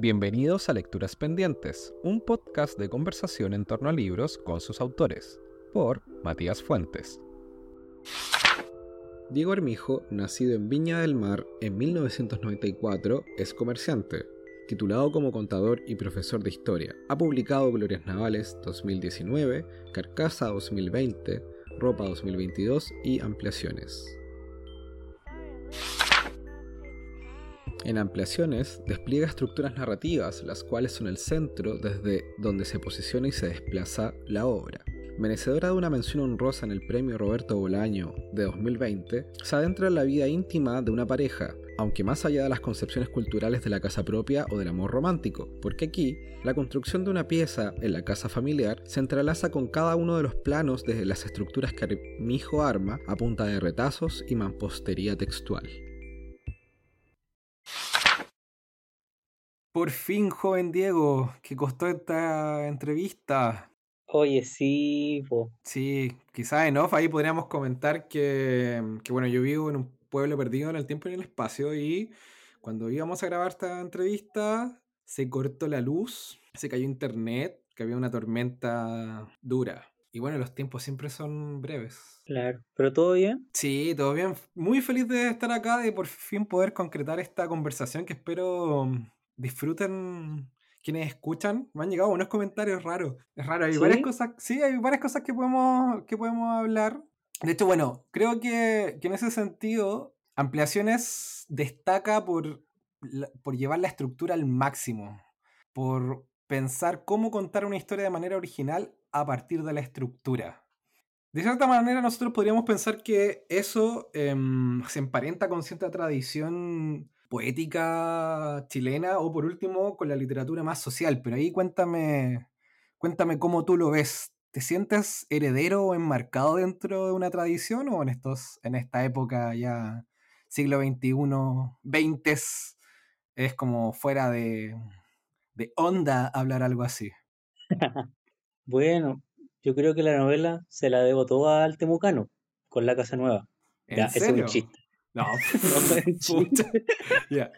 Bienvenidos a Lecturas Pendientes, un podcast de conversación en torno a libros con sus autores, por Matías Fuentes. Diego Armijo, nacido en Viña del Mar en 1994, es comerciante. Titulado como contador y profesor de historia, ha publicado Glorias Navales 2019, Carcasa 2020, Ropa 2022 y Ampliaciones. En ampliaciones, despliega estructuras narrativas, las cuales son el centro desde donde se posiciona y se desplaza la obra. Merecedora de una mención honrosa en el premio Roberto Bolaño de 2020, se adentra en la vida íntima de una pareja, aunque más allá de las concepciones culturales de la casa propia o del amor romántico, porque aquí la construcción de una pieza en la casa familiar se entrelaza con cada uno de los planos de las estructuras que Armijo arma a punta de retazos y mampostería textual. Por fin, joven Diego, que costó esta entrevista. Oye, sí, po. Sí, quizás en off ahí podríamos comentar que, que, bueno, yo vivo en un pueblo perdido en el tiempo y en el espacio y cuando íbamos a grabar esta entrevista se cortó la luz, se cayó internet, que había una tormenta dura. Y bueno, los tiempos siempre son breves. Claro, pero todo bien. Sí, todo bien. Muy feliz de estar acá, de por fin poder concretar esta conversación que espero disfruten quienes escuchan. Me han llegado unos comentarios raros. Es raro, hay varias cosas, sí, hay varias cosas que podemos, que podemos hablar. De hecho, bueno, creo que, en ese sentido, Ampliaciones destaca por, por llevar la estructura al máximo, por pensar cómo contar una historia de manera original a partir de la estructura. De cierta manera, nosotros podríamos pensar que eso em, se emparenta con cierta tradición poética chilena o por último con la literatura más social. Pero ahí cuéntame, cuéntame cómo tú lo ves. ¿Te sientes heredero o enmarcado dentro de una tradición o en, estos, en esta época ya siglo XXI, 20 es como fuera de, de onda hablar algo así? bueno, yo creo que la novela se la debo toda al Temucano con la Casa Nueva. Ya, ese es un chiste. No,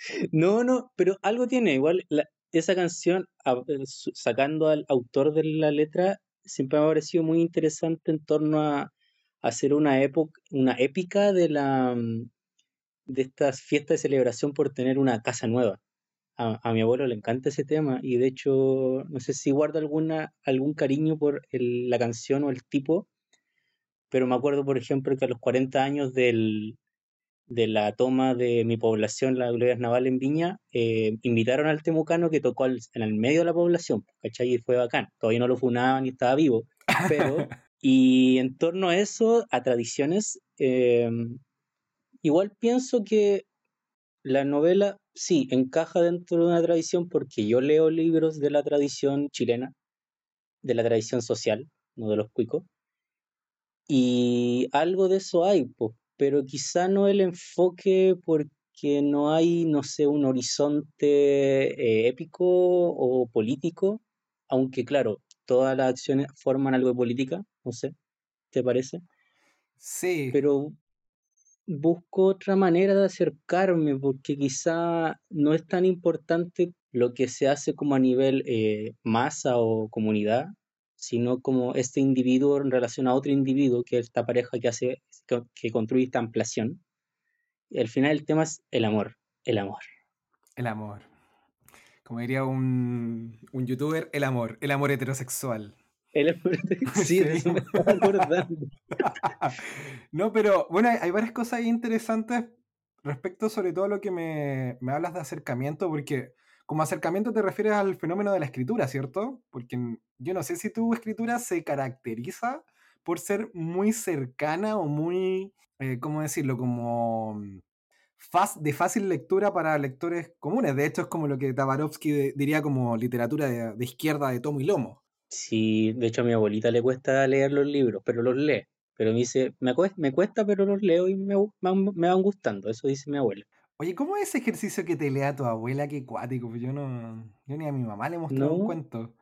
no, no, pero algo tiene. Igual esa canción, eh, sacando al autor de la letra, siempre me ha parecido muy interesante en torno a, hacer una época, una épica de la mm, de estas fiestas de celebración por tener una casa nueva. A, mi abuelo le encanta ese tema y de hecho no sé si guarda alguna algún cariño por la canción o el tipo, pero me acuerdo, por ejemplo, que a los 40 años del, de la toma de mi población, la Gloria Naval en Viña, eh, invitaron al temucano que tocó en el medio de la población, ¿cachai? Y fue bacán. Todavía no lo funaban y estaba vivo, pero... y en torno a eso, a tradiciones, em, igual pienso que la novela sí encaja dentro de una tradición porque yo leo libros de la tradición chilena, de la tradición social, no de los cuicos, y algo de eso hay, pero quizá no el enfoque porque no hay, no sé, un horizonte eh, épico o político, aunque claro, todas las acciones forman algo de política, no sé, ¿te parece? Sí. Pero busco otra manera de acercarme, porque quizá no es tan importante lo que se hace como a nivel eh, masa o comunidad, sino como este individuo en relación a otro individuo, que es esta pareja que hace, que, construye esta ampliación. Y al final el tema es el amor, el amor. El amor. Como diría un, un youtuber, el amor, el amor heterosexual. El amor sí, sí. me estaba acordando. no, pero bueno, hay, varias cosas interesantes respecto sobre todo a lo que me, me hablas de acercamiento, porque como acercamiento te refieres al fenómeno de la escritura, ¿cierto? Porque yo no sé si tu escritura se caracteriza por ser muy cercana o muy, eh, ¿cómo decirlo? Como mm, de fácil lectura para lectores comunes. De hecho, es como lo que Tabarovsky diría como literatura de, izquierda de tomo y lomo. Sí, de hecho a mi abuelita le cuesta leer los libros, pero los lee. Pero me dice, me cuesta, pero los leo y me, me van gustando, eso dice mi abuela. Oye, ¿cómo es ese ejercicio que te lea tu abuela? Qué cuático, pues yo no. Yo ni a mi mamá le he mostrado un cuento.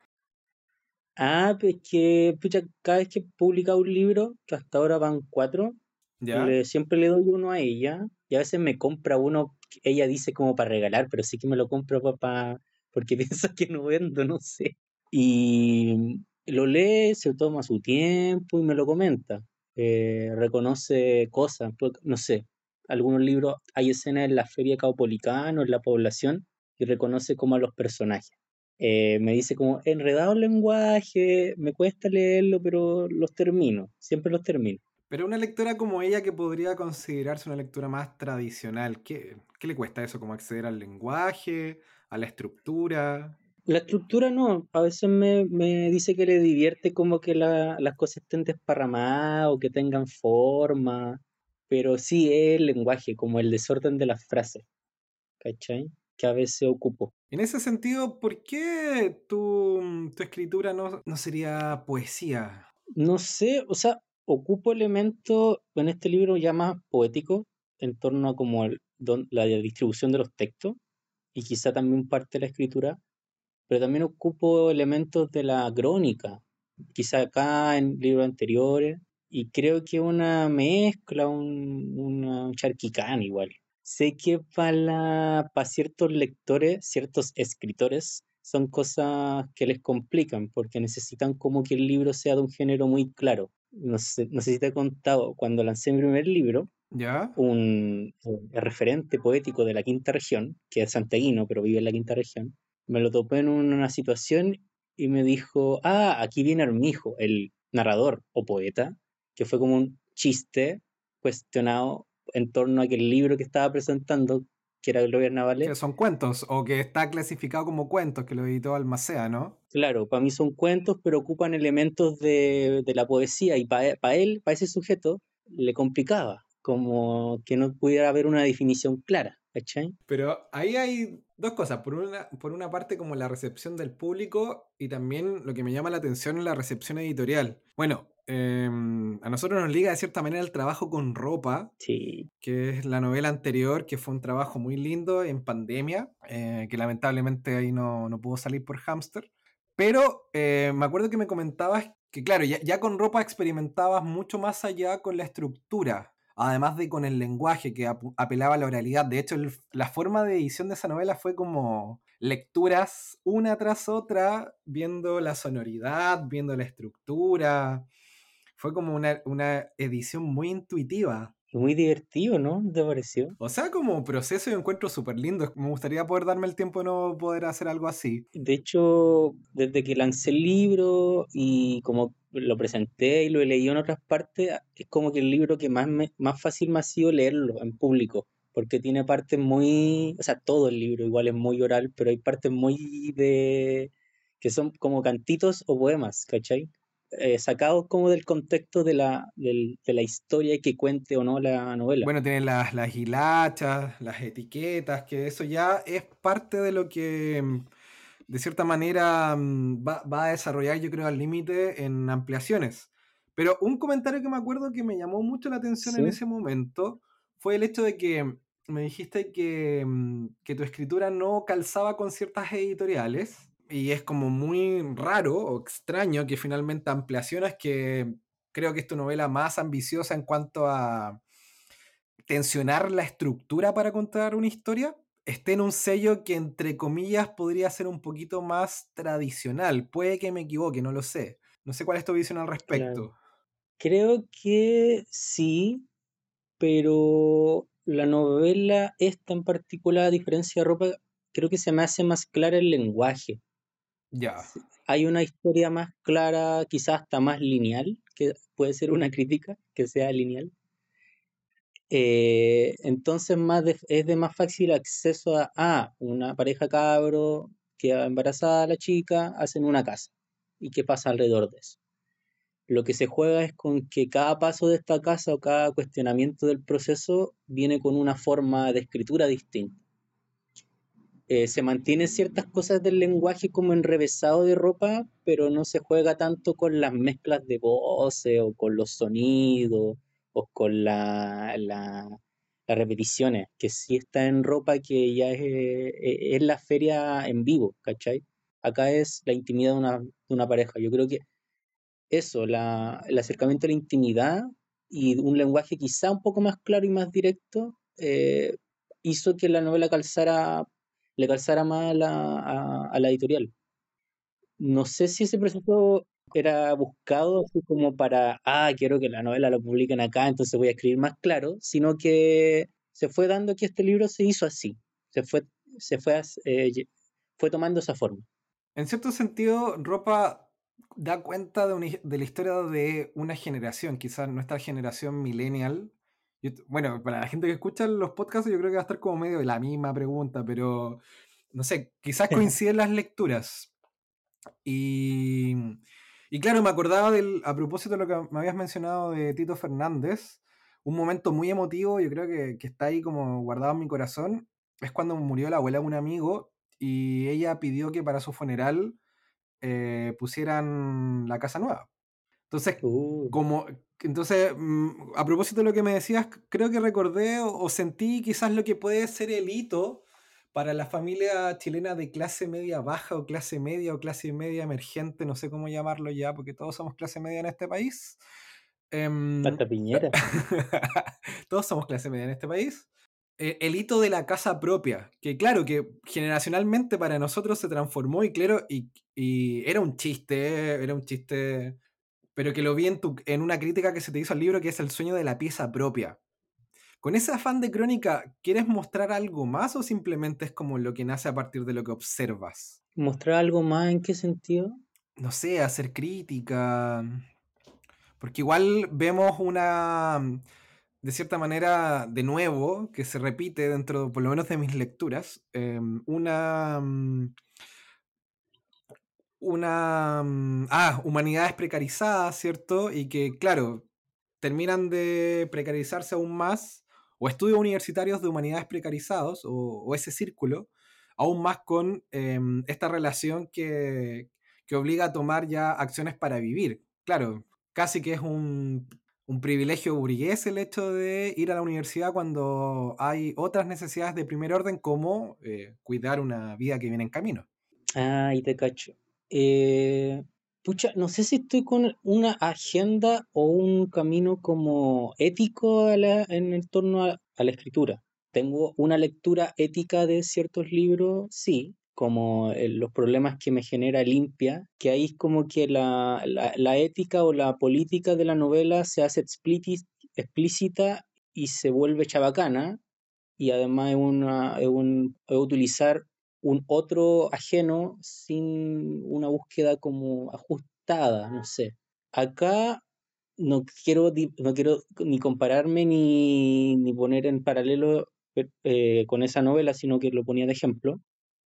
Ah, pues que, pucha, cada vez que publica un libro, que hasta ahora van cuatro, siempre le doy uno a ella, y a veces me compra uno ella dice como para regalar, pero sí que me lo compro para, porque piensa que no vendo, no sé. Y lo lee, se toma su tiempo y me lo comenta. Eh, reconoce cosas, pues, no sé, algunos libros, hay escenas en la feria caupolicana, en la población, y reconoce como a los personajes. Eh, me dice como enredado el lenguaje, me cuesta leerlo, pero los termino, siempre los termino. Pero una lectora como ella que podría considerarse una lectura más tradicional, ¿qué, qué le cuesta eso? ¿Como acceder al lenguaje, a la estructura? La estructura no, a veces me, me dice que le divierte como que la, las cosas estén desparramadas o que tengan forma, pero sí es el lenguaje, como el desorden de las frases, ¿cachai? Que a veces ocupo. En ese sentido, ¿por qué tu, tu escritura no, no sería poesía? No sé, o sea, ocupo elementos en este libro ya más poético, en torno a como el, la distribución de los textos, y quizá también parte de la escritura, pero también ocupo elementos de la crónica, quizá acá en libros anteriores, y creo que una mezcla, un, una, charquicán igual. Sé que para, para ciertos lectores, ciertos escritores, son cosas que les complican porque necesitan como que el libro sea de un género muy claro. No sé, no sé si te he contado, cuando lancé mi primer libro, ¿Ya? un, un referente poético de la quinta región, que es santiaguino, pero vive en la quinta región, me lo topé en una situación y me dijo, ah, aquí viene Armijo, el narrador o poeta, que fue como un chiste cuestionado en torno a que el libro que estaba presentando, que era Gloria Navales. Que son cuentos, o que está clasificado como cuentos, que lo editó Almacea, ¿no? Claro, para mí son cuentos, pero ocupan elementos de, de la poesía, y para pa él, para ese sujeto, le complicaba, como que no pudiera haber una definición clara. ¿cachai? Pero ahí hay dos cosas. Por una, por una parte, como la recepción del público y también lo que me llama la atención es la recepción editorial. Bueno, eh, a nosotros nos liga de cierta manera el trabajo con ropa, sí. que es la novela anterior, que fue un trabajo muy lindo en pandemia, eh, que lamentablemente ahí no, no, pudo salir por hamster. Pero eh, me acuerdo que me comentabas que, claro, ya, ya con ropa experimentabas mucho más allá con la estructura además de con el lenguaje que apelaba a la oralidad. De hecho, el, la forma de edición de esa novela fue como lecturas una tras otra, viendo la sonoridad, viendo la estructura. Fue como una, una edición muy intuitiva. Muy divertido, ¿no? ¿Te pareció? O sea, como proceso y encuentro súper lindo. Me gustaría poder darme el tiempo de no poder hacer algo así. De hecho, desde que lancé el libro y como lo presenté y lo he leído en otras partes, es como que el libro que más, me, más fácil me ha sido leerlo en público, porque tiene partes muy, o sea, todo el libro igual es muy oral, pero hay partes muy de, que son como cantitos o poemas, ¿cachai? Eh, sacados como del contexto de la, del, de la historia que cuente o no la novela. Bueno, tienen las, las hilachas, las etiquetas, que eso ya es parte de lo que de cierta manera mm, va, va a desarrollar, yo creo, al límite en ampliaciones. Pero un comentario que me acuerdo que me llamó mucho la atención ¿Sí? en ese momento fue el hecho de que me dijiste que, mm, que, tu escritura no calzaba con ciertas editoriales y es como muy raro o extraño que finalmente ampliaciones que creo que es tu novela más ambiciosa en cuanto a tensionar la estructura para contar una historia, esté en un sello que entre comillas podría ser un poquito más tradicional. Puede que me equivoque, no lo sé. No sé cuál es tu visión al respecto. Creo que sí, pero la novela esta en particular, a diferencia de ropa, creo que se me hace más clara el lenguaje. Ya. Hay una historia más clara, quizás hasta más lineal, que puede ser una crítica, que sea lineal. Eh, entonces más es de más fácil acceso a, a, una pareja cabro que embarazada la chica, hacen una casa. ¿Y qué pasa alrededor de eso? Lo que se juega es con que cada paso de esta casa o cada cuestionamiento del proceso viene con una forma de escritura distinta. Eh, se mantienen ciertas cosas del lenguaje como enrevesado de ropa, pero no se juega tanto con las mezclas de voces o con los sonidos o con la, la, las repeticiones, que sí está en ropa que ya es, es, la feria en vivo, ¿cachai? Acá es la intimidad de una, de una pareja. Yo creo que eso, la, el acercamiento a la intimidad y un lenguaje quizá un poco más claro y más directo, eh, hizo que la novela calzara, le calzara más a la, la editorial. No sé si ese proceso era buscado así como para, ah, quiero que la novela lo publiquen acá, entonces voy a escribir más claro, sino que se fue dando que este libro se hizo así, se fue, se fue, eh, fue tomando esa forma. En cierto sentido, Ropa da cuenta de, de la historia de una generación, quizás nuestra generación millennial. Bueno, para la gente que escucha los podcasts, yo creo que va a estar como medio de la misma pregunta, pero no sé, quizás coinciden las lecturas. Y y claro, me acordaba del, a propósito de lo que me habías mencionado de Tito Fernández, un momento muy emotivo, yo creo que, está ahí como guardado en mi corazón, es cuando murió la abuela de un amigo y ella pidió que para su funeral eh, pusieran la casa nueva. Entonces, uh. como, entonces, mm, a propósito de lo que me decías, creo que recordé o, sentí quizás lo que puede ser el hito para la familia chilena de clase media baja o clase media o clase media emergente, no sé cómo llamarlo ya, porque todos somos clase media en este país. Eh, Piñera. todos somos clase media en este país. Eh, el hito de la casa propia, que claro, que generacionalmente para nosotros se transformó y claro, y, era un chiste, era un chiste, pero que lo vi en, en una crítica que se te hizo al libro, que es el sueño de la pieza propia. Con ese afán de crónica, ¿quieres mostrar algo más o simplemente es como lo que nace a partir de lo que observas? ¿Mostrar algo más en qué sentido? No sé, hacer crítica. Porque igual vemos una, de cierta manera, de nuevo, que se repite dentro, por lo menos de mis lecturas, em, una... Una... Ah, humanidades precarizadas, ¿cierto? Y que, claro, terminan de precarizarse aún más o estudios universitarios de humanidades precarizados, o, ese círculo, aún más con em, esta relación que, obliga a tomar ya acciones para vivir. Claro, casi que es un, privilegio burgués el hecho de ir a la universidad cuando hay otras necesidades de primer orden como eh, cuidar una vida que viene en camino. Ah, y te cacho. Eh, pucha, no sé si estoy con una agenda o un camino como ético en el torno a, la escritura. Tengo una lectura ética de ciertos libros, sí, como los problemas que me genera limpia, que ahí es como que la, ética o la política de la novela se hace explícita y se vuelve chabacana, y además es, una, es, un, es utilizar un otro ajeno sin una búsqueda como ajustada, no sé. Acá no quiero, no quiero ni compararme ni, ni poner en paralelo eh, con esa novela, sino que lo ponía de ejemplo.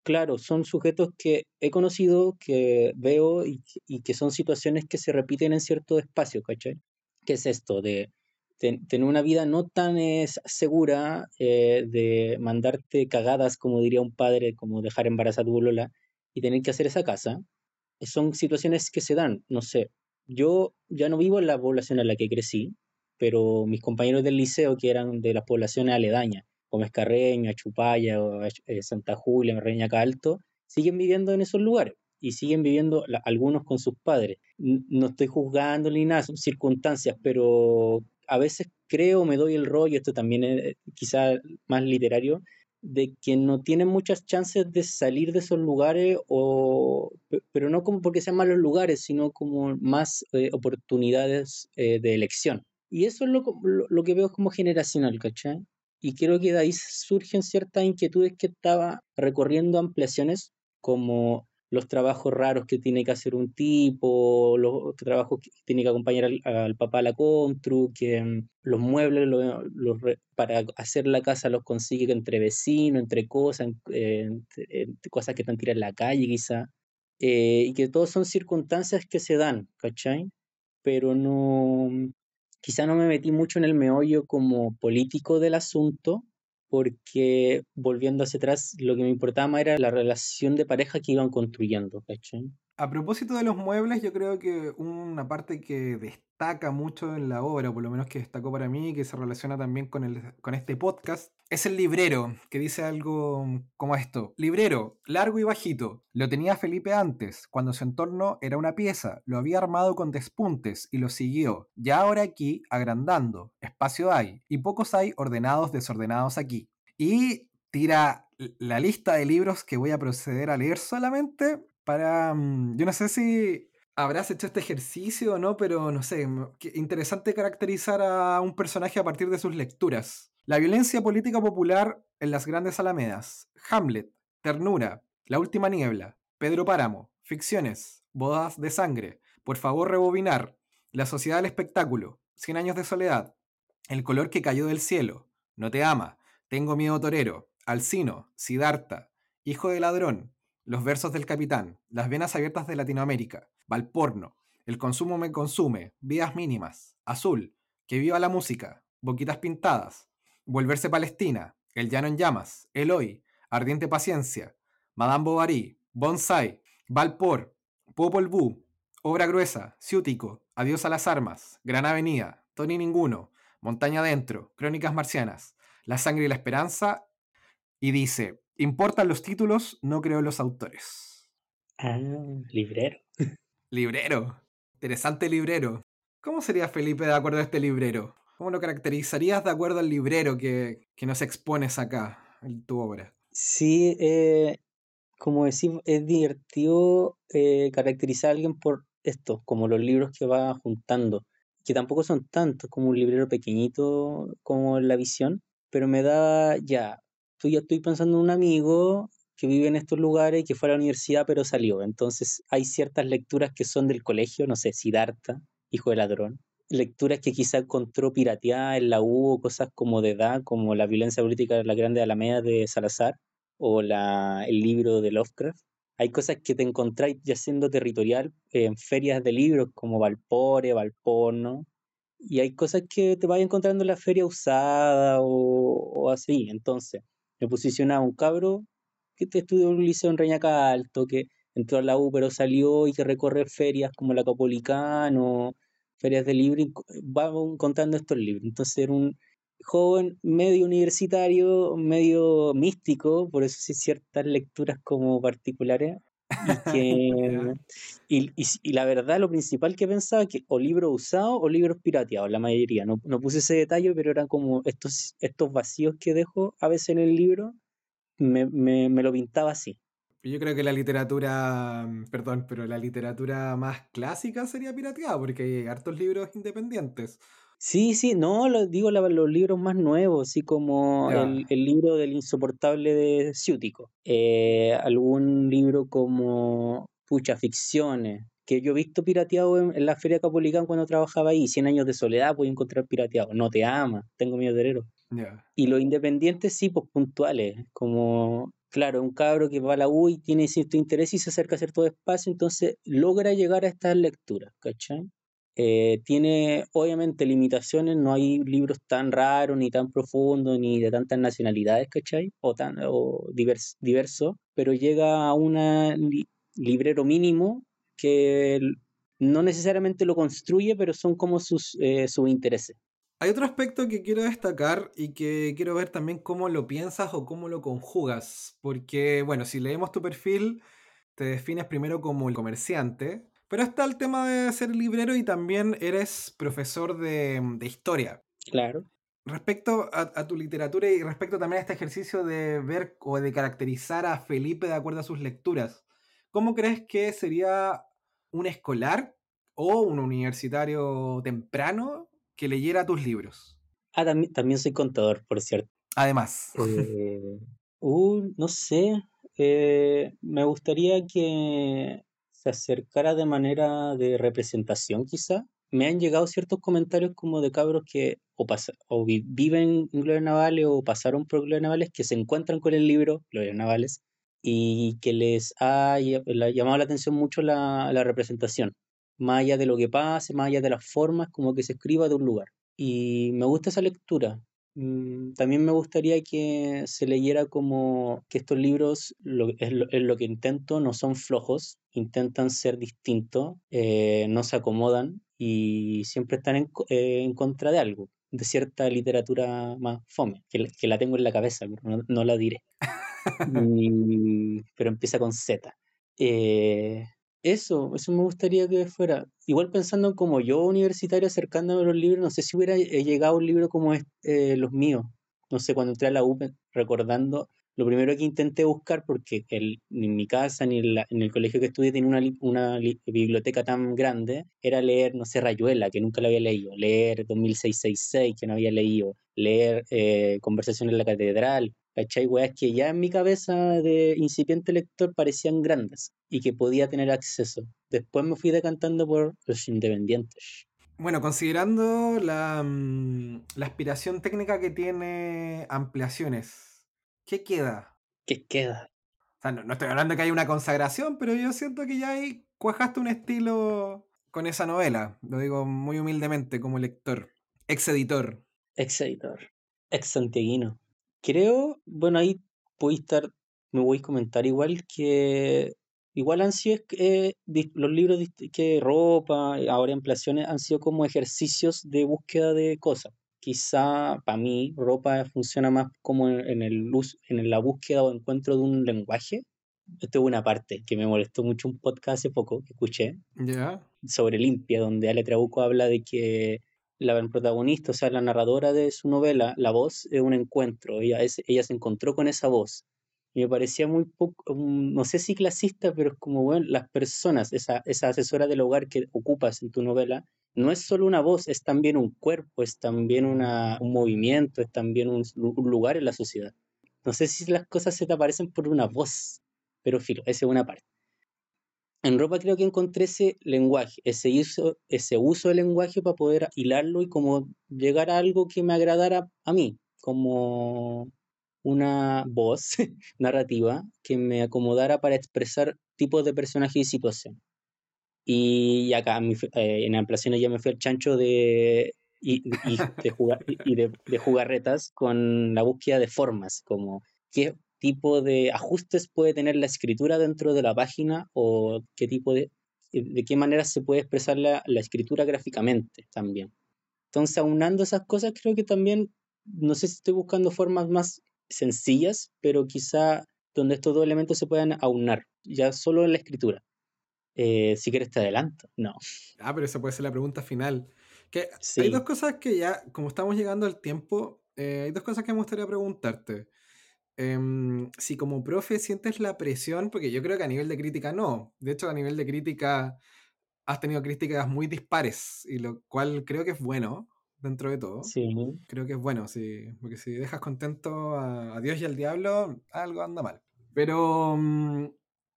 Claro, son sujetos que he conocido, que veo y, y que son situaciones que se repiten en cierto espacio, ¿cachai? ¿Qué es esto de tener una vida no tan segura, eh, de mandarte cagadas, como diría un padre, como dejar embarazada a tu Lola, y tener que hacer esa casa, son situaciones que se dan, no sé. Yo ya no vivo en la población en la que crecí, pero mis compañeros del liceo, que eran de las poblaciones aledañas, como Escarreño, Chupaya, eh, Santa Julia, Reña Alto, siguen viviendo en esos lugares y siguen viviendo algunos con sus padres. No estoy juzgando ni nada, son circunstancias, pero a veces creo, me doy el rollo, esto también es quizá más literario, de que no tienen muchas chances de salir de esos lugares, o, pero no como porque sean malos lugares, sino como más eh, oportunidades eh, de elección. Y eso es lo, lo, que veo como generacional, ¿cachai? Y creo que de ahí surgen ciertas inquietudes que estaba recorriendo ampliaciones, como los trabajos raros que tiene que hacer un tipo, los trabajos que tiene que acompañar al, papá a la constru, que mm, los muebles para hacer la casa los consigue entre vecinos, entre cosas, cosas que están tiradas en la calle quizá, eh, y que todos son circunstancias que se dan, ¿cachai? Pero no, quizá no me metí mucho en el meollo como político del asunto, porque volviendo hacia atrás, lo que me importaba era la relación de pareja que iban construyendo. A propósito de los muebles, yo creo que una parte que destaca mucho en la obra, por lo menos que destacó para mí, que se relaciona también con, el, con este podcast, es el librero, que dice algo como esto. Librero, largo y bajito. Lo tenía Felipe antes, cuando su entorno era una pieza. Lo había armado con despuntes y lo siguió. Ya ahora aquí, agrandando. Espacio hay, y pocos hay ordenados desordenados aquí. Y tira la lista de libros que voy a proceder a leer solamente para... Mm, yo no sé si habrás hecho este ejercicio o no, pero no sé, interesante caracterizar a un personaje a partir de sus lecturas. La violencia política popular en las grandes alamedas. Hamlet, Ternura, La Última Niebla, Pedro Páramo, Ficciones, Bodas de Sangre, Por favor rebobinar, La Sociedad del Espectáculo, Cien Años de Soledad, El Color que Cayó del Cielo, No Te Ama, Tengo Miedo Torero, Alcino, Siddhartha, Hijo de Ladrón, Los Versos del Capitán, Las Venas Abiertas de Latinoamérica, Valporno, El Consumo Me Consume, Vidas Mínimas, Azul, Que Viva la Música, Boquitas Pintadas, Volverse Palestina, El Llano en Llamas, Eloy, Ardiente Paciencia, Madame Bovary, Bonsai, Valpor, Popol Vuh, Obra Gruesa, Ciútico, Adiós a las Armas, Gran Avenida, Tony Ninguno, Montaña Adentro, Crónicas Marcianas, La Sangre y la Esperanza, y dice, importan los títulos, no creo los autores. Ah, librero. Librero. Interesante librero. ¿Cómo sería Felipe de acuerdo a este librero? ¿Cómo lo caracterizarías de acuerdo al librero que, que nos expones acá en tu obra? Sí, eh, como decir, es divertido eh, caracterizar a alguien por esto, como los libros que va juntando, que tampoco son tantos como un librero pequeñito como La Visión, pero me da ya, tú ya estoy pensando en un amigo que vive en estos lugares, que fue a la universidad pero salió, entonces hay ciertas lecturas que son del colegio, no sé, Siddhartha, hijo de ladrón, lecturas que quizá encontró pirateadas en la U, cosas como de edad, como La violencia política de la grande alameda de Salazar, o la, el libro de Lovecraft. Hay cosas que te encontráis ya siendo territorial en ferias de libros como Valpore, Valporno, y hay cosas que te vas encontrando en la feria usada o, así. Entonces, me posicionaba un cabro que te estudió en un liceo en Reñaca Alto, que entró a la U pero salió y que recorre ferias como la Capolicano, ferias de libros, va contando estos libros. Entonces era un, joven, medio universitario, medio místico, por eso sí ciertas lecturas como particulares. Y, que, y, la verdad, lo principal que pensaba que o libros usados o libros pirateados, la mayoría. No, no, puse ese detalle, pero eran como estos, estos vacíos que dejo a veces en el libro, me, me, me lo pintaba así. Yo creo que la literatura, perdón, pero la literatura más clásica sería pirateada, porque hay hartos libros independientes. Sí, sí, no, lo, digo los libros más nuevos, así como el, libro del insoportable de Ciútico, eh, algún libro como Pucha Ficciones, que yo he visto pirateado en, la Feria Capolicán cuando trabajaba ahí, Cien años de soledad puedo encontrar pirateado, No te ama, tengo miedo de héroe. Y los independientes sí, pues puntuales, como, claro, un cabro que va a la U y tiene cierto interés y se acerca a cierto espacio, entonces logra llegar a estas lecturas, ¿cachai? Eh, tiene obviamente limitaciones, no hay libros tan raros, ni tan profundos, ni de tantas nacionalidades, ¿cachai? O, tan, o diversos, pero llega a un librero mínimo que no necesariamente lo construye, pero son como sus, eh, sus intereses. Hay otro aspecto que quiero destacar y que quiero ver también cómo lo piensas o cómo lo conjugas, porque bueno, si leemos tu perfil, te defines primero como el comerciante, pero está el tema de ser librero y también eres profesor de, historia. Claro. Respecto a, tu literatura y respecto también a este ejercicio de ver o de caracterizar a Felipe de acuerdo a sus lecturas, ¿cómo crees que sería un escolar o un universitario temprano que leyera tus libros? Ah, también, soy contador, por cierto. Además. Eh, uh, no sé. Eh, me gustaría que se acercara de manera de representación quizá. Me han llegado ciertos comentarios como de cabros que o, o viven en Gloria Navales o pasaron por Gloria Navales que se encuentran con el libro Gloria Navales y que les ha llamado la atención mucho la, la representación, más allá de lo que pase, más allá de las formas, como que se escriba de un lugar. Y me gusta esa lectura, Mm, también me gustaría que se leyera como que estos libros, lo, es, lo, que intento, no son flojos, intentan ser distintos, eh, no se acomodan y siempre están en, eh, en, contra de algo, de cierta literatura más fome, que, que la tengo en la cabeza, pero no, la diré. pero empieza con Z. Eh, eso, eso me gustaría que fuera. Igual pensando como yo universitario acercándome a los libros, no sé si hubiera eh, llegado un libro como eh, los míos. no sé, cuando entré a la U recordando, lo primero que intenté buscar, porque ni en mi casa ni en, en, el colegio que estudié tenía una, una biblioteca tan grande, era leer, no sé, Rayuela, que nunca la había leído, leer 2666, que no había leído, leer eh, Conversación en la Catedral, ¿cachai? Weas que ya en mi cabeza de incipiente lector parecían grandes y que podía tener acceso. Después me fui decantando por los independientes. Bueno, considerando la, mm, la aspiración técnica que tiene ampliaciones, ¿qué queda? ¿Qué queda? O sea, no, estoy hablando de que hay una consagración, pero yo siento que ya ahí cuajaste un estilo con esa novela. Lo digo muy humildemente como lector, ex editor. Ex editor, ex santiaguino. Creo, bueno, ahí voy a estar, me voy a comentar igual que igual han sido eh, los libros que ropa, ahora ampliaciones, han sido como ejercicios de búsqueda de cosas. Quizá para mí ropa funciona más como en, el en la búsqueda o encuentro de un lenguaje. Esto es una parte que me molestó mucho un podcast hace poco que escuché sobre Limpia, donde Ale Trabuco habla de que la protagonista, o sea, la narradora de su novela, la voz es un encuentro. Ella, ella se encontró con esa voz y me parecía muy poco, no sé si clasista, pero es como, bueno, las personas, esa, esa asesora del hogar que ocupas en tu novela, no es solo una voz, es también un cuerpo, es también una, un movimiento, es también un, lugar en la sociedad. No sé si las cosas se te aparecen por una voz, pero filo, esa es una parte. En ropa creo que encontré ese lenguaje, ese uso, ese uso del lenguaje para poder hilarlo y como llegar a algo que me agradara a mí, como una voz narrativa que me acomodara para expresar tipos de personajes y situación. Y acá eh, en ampliaciones ya me fui al chancho de, y, de, jugarretas con la búsqueda de formas, como qué tipo de ajustes puede tener la escritura dentro de la página o qué tipo de, de qué manera se puede expresar la, la escritura gráficamente también. Entonces, aunando esas cosas, creo que también, no sé si estoy buscando formas más sencillas, pero quizá donde estos dos elementos se puedan aunar, ya solo en la escritura. Eh, si quieres te adelanto, no. Ah, pero esa puede ser la pregunta final. Que Hay dos cosas que ya, como estamos llegando al tiempo, eh, hay dos cosas que me gustaría preguntarte. Em, si como profe sientes la presión, porque yo creo que a nivel de crítica no. De hecho, a nivel de crítica has tenido críticas muy dispares, y lo cual creo que es bueno dentro de todo. Sí. Creo que es bueno, sí, porque si dejas contento a, Dios y al diablo, algo anda mal. Pero, mm,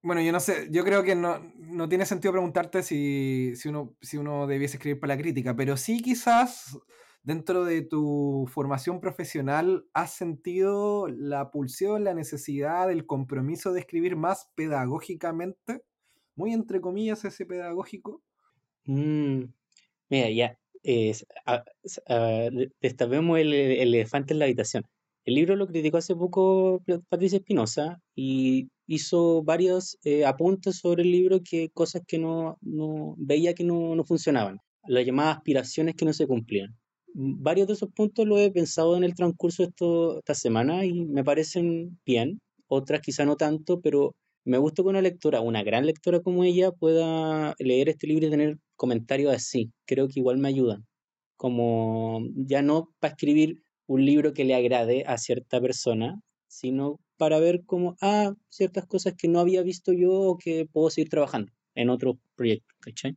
bueno, yo no sé, yo creo que no, no tiene sentido preguntarte si, si, uno, si uno debiese escribir para la crítica, pero sí quizás dentro de tu formación profesional has sentido la pulsión, la necesidad, el compromiso de escribir más pedagógicamente, muy entre comillas ese pedagógico. Mm, mira, ya, es, destapemos el, elefante en la habitación. El libro lo criticó hace poco Patricia Espinosa y hizo varios eh, apuntes sobre el libro que cosas que no, no veía que no, no, funcionaban, las llamadas aspiraciones que no se cumplían. Varios de esos puntos lo he pensado en el transcurso de esta semana y me parecen bien, otras quizá no tanto, pero me gusta que una lectora, una gran lectora como ella, pueda leer este libro y tener comentarios así. Creo que igual me ayudan. Como ya no para escribir un libro que le agrade a cierta persona, sino para ver como, ah, ciertas cosas que no había visto yo o que puedo seguir trabajando en otro proyecto, ¿cachai?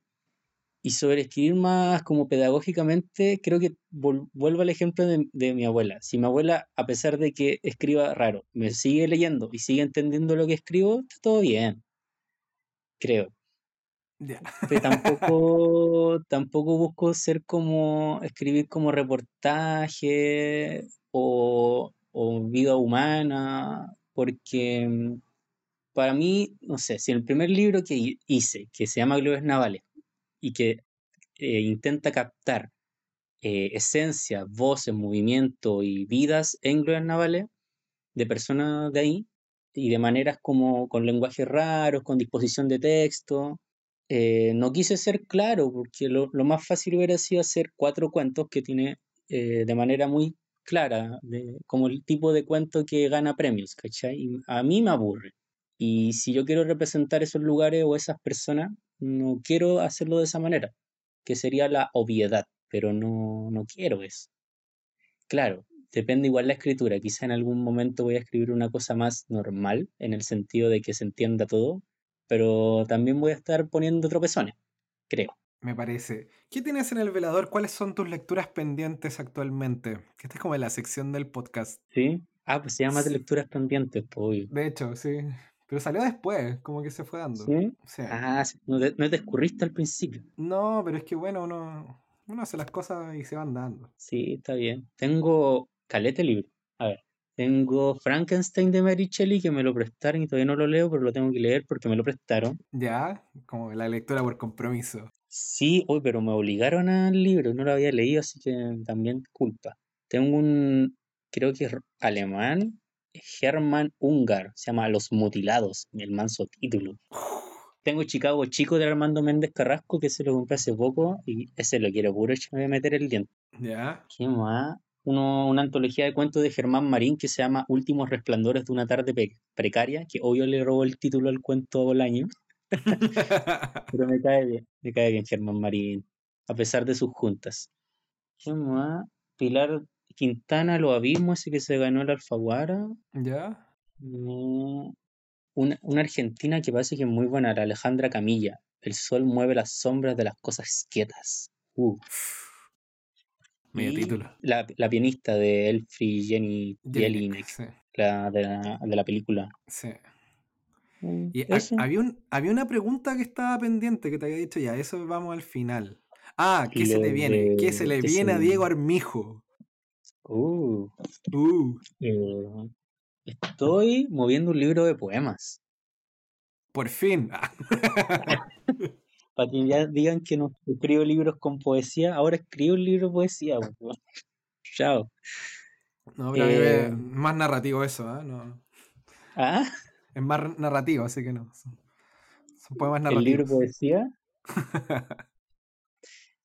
Y sobre escribir más como pedagógicamente, creo que vuelvo al ejemplo de, de, mi abuela. Si mi abuela, a pesar de que escriba raro, me sigue leyendo y sigue entendiendo lo que escribo, está todo bien. Creo. Pero tampoco, tampoco busco ser como, escribir como reportaje o, o vida humana, porque mm, para mí, no sé, si el primer libro que hice, que se llama Globes Navales, y que eh, intenta captar eh, esencia, voces, movimiento y vidas en globes navales de personas de ahí y de maneras como con lenguajes raros, con disposición de texto. Eh, no quise ser claro porque lo, más fácil hubiera sido hacer cuatro cuentos que tiene de manera muy clara, como el tipo de cuento que gana premios, ¿cachai? a mí me aburre. Y si yo quiero representar esos lugares o esas personas, no quiero hacerlo de esa manera, que sería la obviedad, pero no, no quiero eso. Claro, depende igual la escritura. Quizá en algún momento voy a escribir una cosa más normal, en el sentido de que se entienda todo, pero también voy a estar poniendo tropezones, creo. Me parece. ¿Qué tienes en el velador? ¿Cuáles son tus lecturas pendientes actualmente? Que esta es como la sección del podcast. Sí. Ah, pues se llama de lecturas pendientes, pues. De hecho, sí. Pero salió después, como que se fue dando. Sí. Ah, no te, no te escurriste al principio. No, pero es que bueno, uno, uno hace las cosas y se van dando. Sí, está bien. Tengo calete libro. A ver. Tengo Frankenstein de Mary Shelley que me lo prestaron y todavía no lo leo, pero lo tengo que leer porque me lo prestaron. Ya, como la lectura por compromiso. Sí, hoy, pero me obligaron al libro, no lo había leído, así que también culpa. Tengo un, creo que es alemán, Hermann Ungar, se llama Los Mutilados, el manso título. Tengo Chicago Chico de Armando Méndez Carrasco, que se lo compré hace poco, y ese lo quiero puro, me voy a meter el diente. Ya. ¿Qué más? Uno, una antología de cuentos de Germán Marín que se llama Últimos Resplandores de una tarde precaria, que obvio le robó el título al cuento a Bolaño. Pero me cae bien, me cae bien Germán Marín, a pesar de sus juntas. ¿Qué más? Pilar Quintana, Los Abismos, ese que se ganó el Alfaguara. ¿Ya? una, una, argentina que parece que es muy buena, la Alejandra Camilla. El sol mueve las sombras de las cosas quietas. Uh. Medio título. La, la, pianista de Elfrey Jenny Jelinek, la, de la, de la película. Sí. Mm, y había, un, había una pregunta que estaba pendiente que te había dicho ya, eso vamos al final. Ah, ¿qué se le viene? ¿Qué se le viene a Diego Armijo? Uh. Uh. Eh, estoy moviendo un libro de poemas. Por fin. Para que ya digan que no escribo libros con poesía, ahora escribo un libro de poesía. Chao. No, pero eh, más narrativo eso, ¿eh? No. ¿Ah? Es más narrativo, así que no. Son, poemas narrativos. ¿El libro de poesía?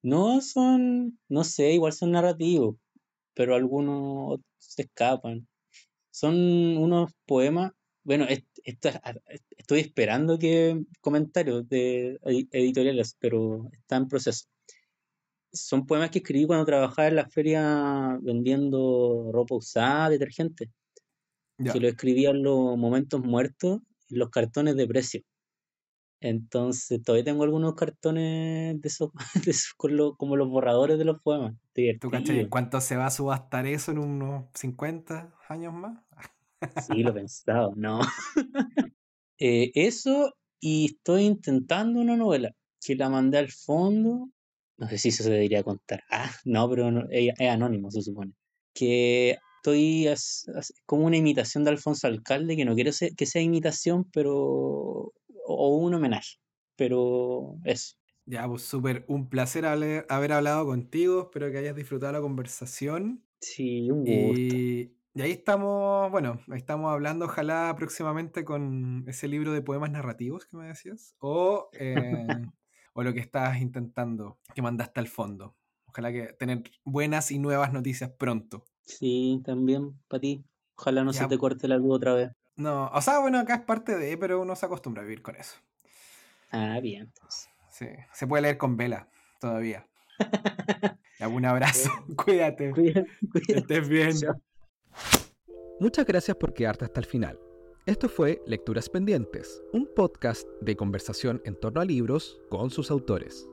no son, no sé, igual son narrativos pero algunos se escapan. Son unos poemas, bueno, estoy esperando que comentarios de editoriales, pero está en proceso. Son poemas que escribí cuando trabajaba en la feria vendiendo ropa usada, detergente. Que lo escribía en los momentos muertos, en los cartones de precio. Entonces, todavía tengo algunos cartones de esos, como los borradores de los poemas. ¿Tú cachai en cuánto se va a subastar eso en unos 50 años más? sí, lo he pensado, no. Eh, eso, y estoy intentando una novela que la mandé al fondo. No sé si eso se debería contar. Ah, no, pero es, anónimo, se supone. Que estoy como una imitación de Alfonso Alcalde, que no quiero que sea imitación, pero o un homenaje. Pero eso. Ya, pues súper, un placer haber, hablado contigo, espero que hayas disfrutado la conversación. Sí, un gusto. Y, ahí estamos, bueno, ahí estamos hablando, ojalá próximamente con ese libro de poemas narrativos que me decías, o, eh, o lo que estás intentando, que mandaste al fondo. Ojalá que tener buenas y nuevas noticias pronto. Sí, también para ti. Ojalá no se te corte la luz otra vez. No, o sea, bueno, acá es parte de, pero uno se acostumbra a vivir con eso. Ah, bien. Pues. Sí, se puede leer con vela todavía. un abrazo, cuídate. Cuídate, Estés bien. Muchas gracias por quedarte hasta el final. Esto fue Lecturas Pendientes, un podcast de conversación en torno a libros con sus autores.